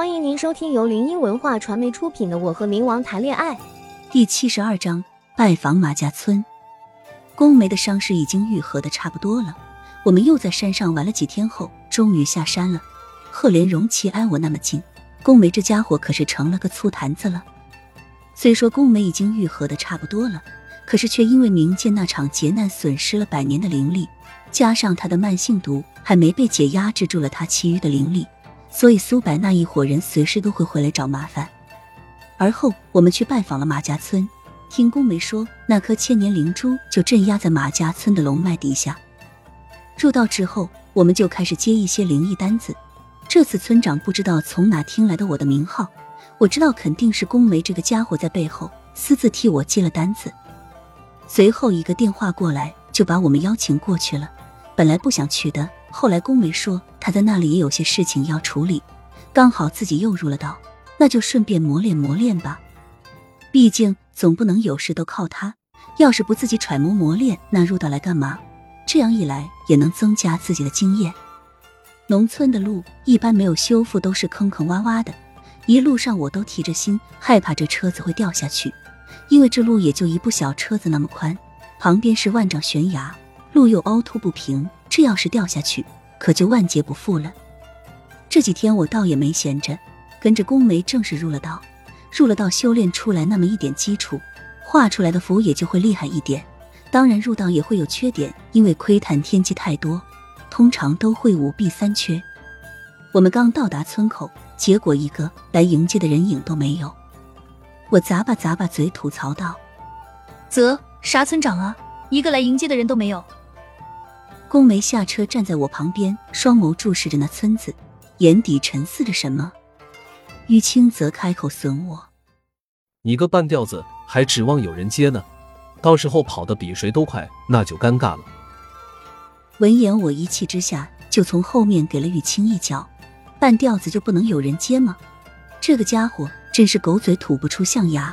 欢迎您收听由林音文化传媒出品的《我和冥王谈恋爱》第七十二章拜访马家村。宫梅的伤势已经愈合的差不多了，我们又在山上玩了几天后，终于下山了。赫连荣齐挨我那么近，宫梅这家伙可是成了个醋坛子了。虽说宫梅已经愈合的差不多了，可是却因为冥界那场劫难损失了百年的灵力，加上他的慢性毒还没被解，压制住了他其余的灵力。所以苏白那一伙人随时都会回来找麻烦。而后我们去拜访了马家村，听宫梅说，那颗千年灵珠就镇压在马家村的龙脉底下。入道之后，我们就开始接一些灵异单子。这次村长不知道从哪听来的我的名号，我知道肯定是宫梅这个家伙在背后私自替我接了单子。随后一个电话过来，就把我们邀请过去了。本来不想去的。后来宫梅说他在那里也有些事情要处理，刚好自己又入了道，那就顺便磨练磨练吧。毕竟总不能有事都靠他，要是不自己揣摩磨练，那入道来干嘛？这样一来也能增加自己的经验。农村的路一般没有修复，都是坑坑洼洼的，一路上我都提着心，害怕这车子会掉下去，因为这路也就一部小车子那么宽，旁边是万丈悬崖，路又凹凸不平。这要是掉下去，可就万劫不复了。这几天我倒也没闲着，跟着宫梅正式入了道。入了道，修炼出来那么一点基础，画出来的符也就会厉害一点。当然，入道也会有缺点，因为窥探天机太多，通常都会五弊三缺。我们刚到达村口，结果一个来迎接的人影都没有。我咂巴咂巴嘴，吐槽道：“啧，啥村长啊？一个来迎接的人都没有。”宫梅下车，站在我旁边，双眸注视着那村子，眼底沉思着什么。玉清则开口损我：“你个半吊子，还指望有人接呢？到时候跑得比谁都快，那就尴尬了。”闻言，我一气之下就从后面给了玉清一脚：“半吊子就不能有人接吗？这个家伙真是狗嘴吐不出象牙。”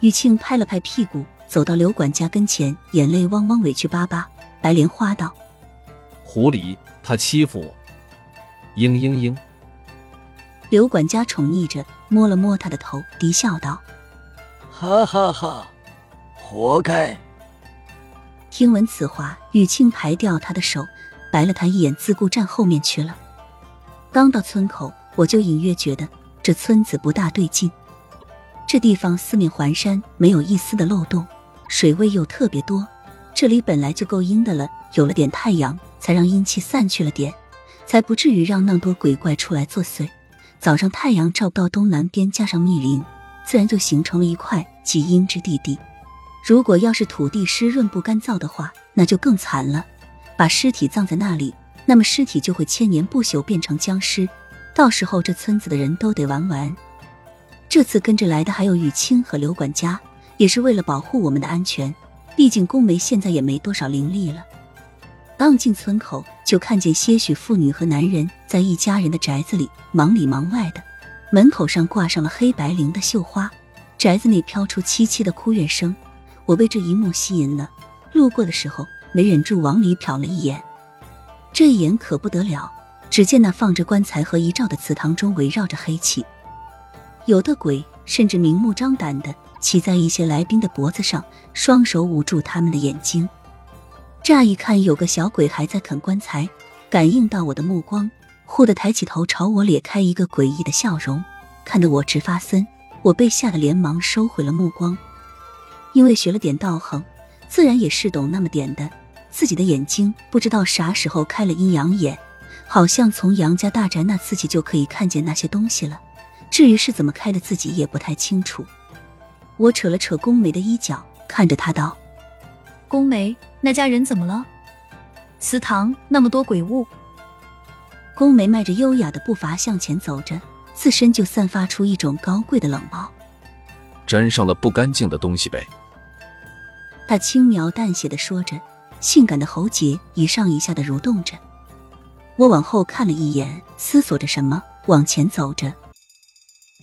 玉清拍了拍屁股，走到刘管家跟前，眼泪汪汪，委屈巴巴。白莲花道：“狐狸，他欺负我。”嘤嘤嘤。刘管家宠溺着摸了摸他的头，低笑道：“哈哈哈，活该。”听闻此话，雨庆排掉他的手，白了他一眼，自顾站后面去了。刚到村口，我就隐约觉得这村子不大对劲。这地方四面环山，没有一丝的漏洞，水位又特别多。这里本来就够阴的了，有了点太阳，才让阴气散去了点，才不至于让那么多鬼怪出来作祟。早上太阳照不到东南边，加上密林，自然就形成了一块极阴之地地。如果要是土地湿润不干燥的话，那就更惨了。把尸体葬在那里，那么尸体就会千年不朽，变成僵尸，到时候这村子的人都得玩完。这次跟着来的还有雨清和刘管家，也是为了保护我们的安全。毕竟宫梅现在也没多少灵力了。刚进村口，就看见些许妇女和男人在一家人的宅子里忙里忙外的。门口上挂上了黑白绫的绣花，宅子内飘出凄凄的哭怨声。我被这一幕吸引了，路过的时候没忍住往里瞟了一眼。这一眼可不得了，只见那放着棺材和遗照的祠堂中围绕着黑气，有的鬼甚至明目张胆的。骑在一些来宾的脖子上，双手捂住他们的眼睛。乍一看，有个小鬼还在啃棺材，感应到我的目光，忽地抬起头朝我咧开一个诡异的笑容，看得我直发森。我被吓得连忙收回了目光，因为学了点道行，自然也是懂那么点的。自己的眼睛不知道啥时候开了阴阳眼，好像从杨家大宅那次起就可以看见那些东西了。至于是怎么开的，自己也不太清楚。我扯了扯宫梅的衣角，看着她道：“宫梅，那家人怎么了？祠堂那么多鬼物。”宫梅迈着优雅的步伐向前走着，自身就散发出一种高贵的冷傲。沾上了不干净的东西呗。她轻描淡写的说着，性感的喉结一上一下的蠕动着。我往后看了一眼，思索着什么，往前走着。